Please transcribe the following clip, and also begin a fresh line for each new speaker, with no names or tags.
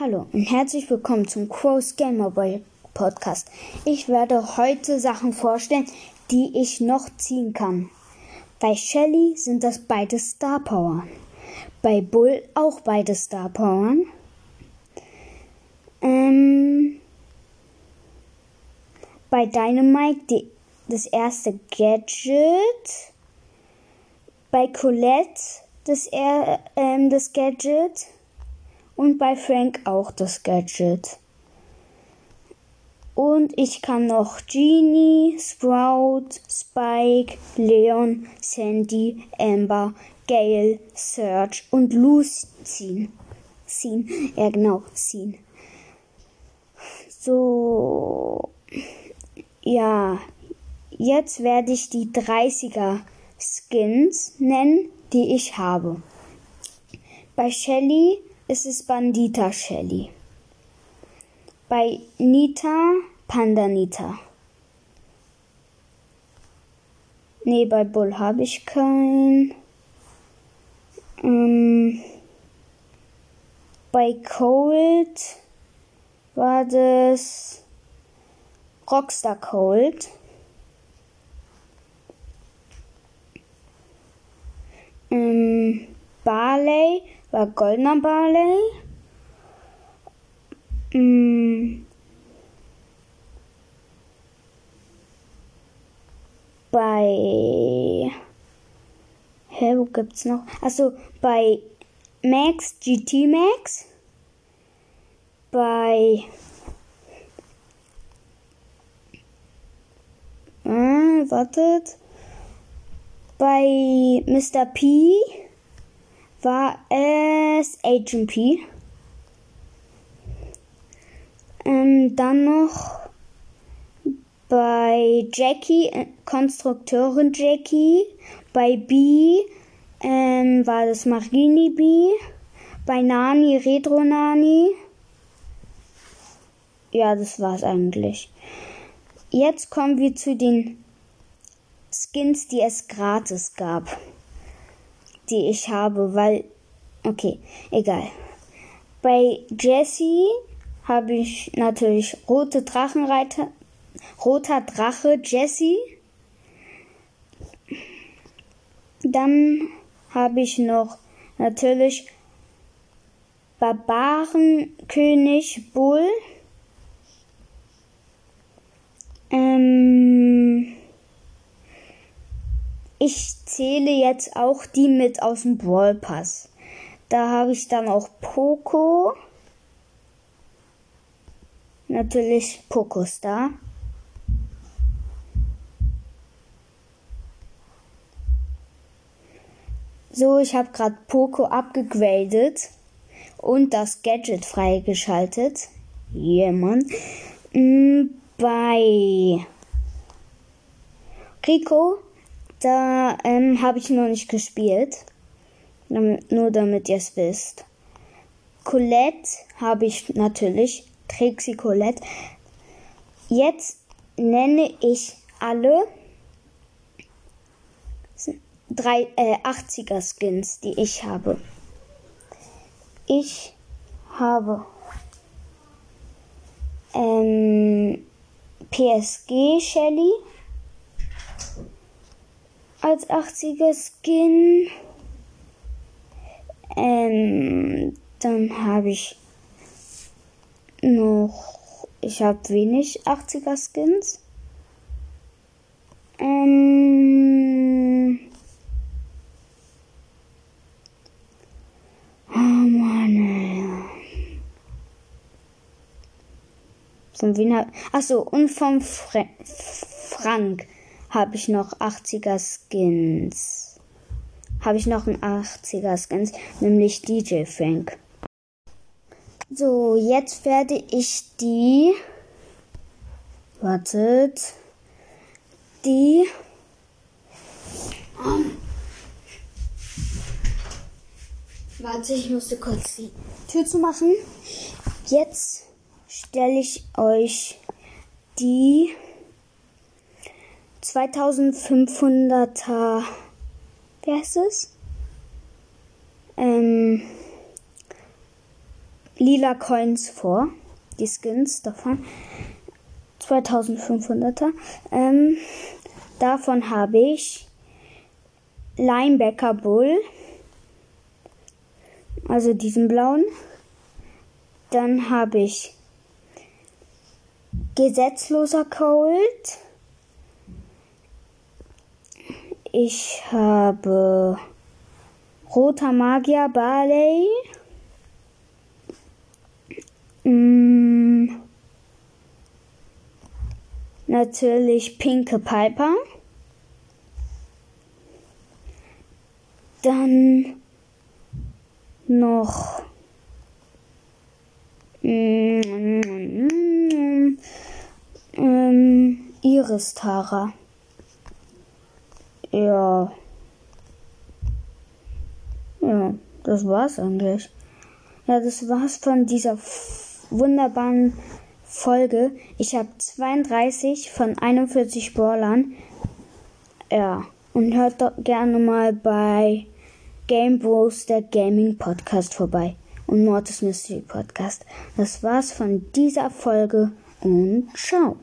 Hallo und herzlich willkommen zum Crows Gamer Boy Podcast. Ich werde heute Sachen vorstellen, die ich noch ziehen kann. Bei Shelly sind das beide Star Power. Bei Bull auch beide Star Power. Ähm, bei Dynamite die, das erste Gadget. Bei Colette das, äh, das Gadget und bei Frank auch das Gadget. Und ich kann noch Genie, Sprout, Spike, Leon, Sandy, Amber, Gale, Serge und Lucy ziehen. Ziehen. Ja, genau, ziehen. So. Ja. Jetzt werde ich die 30er Skins nennen, die ich habe. Bei Shelly ist es Bandita Shelly. Bei Nita Panda Nita. Nee, bei Bull habe ich keinen. Ähm, bei Cold war das Rockstar Cold. Ähm, Barley war goldener Barley. Mm. Bei. Hä, wo gibt's noch? Also bei Max, GT Max. Bei. Äh, wartet. Bei Mr. P war es Agent P. Ähm, dann noch bei Jackie, äh, Konstrukteurin Jackie. Bei B ähm, war das Marini B. Bei Nani Retro Nani. Ja, das war's eigentlich. Jetzt kommen wir zu den Skins, die es gratis gab die ich habe, weil. Okay, egal. Bei Jessie habe ich natürlich rote Drachenreiter. Roter Drache Jessie. Dann habe ich noch natürlich Barbarenkönig Bull. Ähm, ich zähle jetzt auch die mit aus dem Brawl Pass. Da habe ich dann auch Poco. Natürlich Poco Star. So, ich habe gerade Poco abgegradet und das Gadget freigeschaltet. Yeah, bei Rico da ähm, habe ich noch nicht gespielt. Nur damit ihr es wisst. Colette habe ich natürlich. Trixie Colette. Jetzt nenne ich alle drei, äh, 80er Skins, die ich habe. Ich habe ähm, PSG Shelly als 80er Skin. Ähm, dann habe ich noch, ich habe wenig 80er Skins. Ähm, Mann. Von wem Achso, und vom Fra Frank habe ich noch 80er Skins. Habe ich noch einen 80er Skins, nämlich DJ Frank. So, jetzt werde ich die. Wartet. Die. Warte, ich musste kurz die Tür zu machen. Jetzt stelle ich euch die 2500er, wie heißt es? Ähm, lila Coins vor. Die Skins davon. 2500er. Ähm, davon habe ich Linebacker Bull. Also diesen blauen. Dann habe ich Gesetzloser Cold. Ich habe Roter Magier Barley. Mm, natürlich Pinke Piper. Dann noch mm, ähm, Iris Tara. Ja. Ja, das war's eigentlich. Ja, das war's von dieser wunderbaren Folge. Ich habe 32 von 41 Brawlern. Ja, und hört doch gerne mal bei Game Bros, der Gaming Podcast vorbei und Mortis Mystery Podcast. Das war's von dieser Folge und ciao.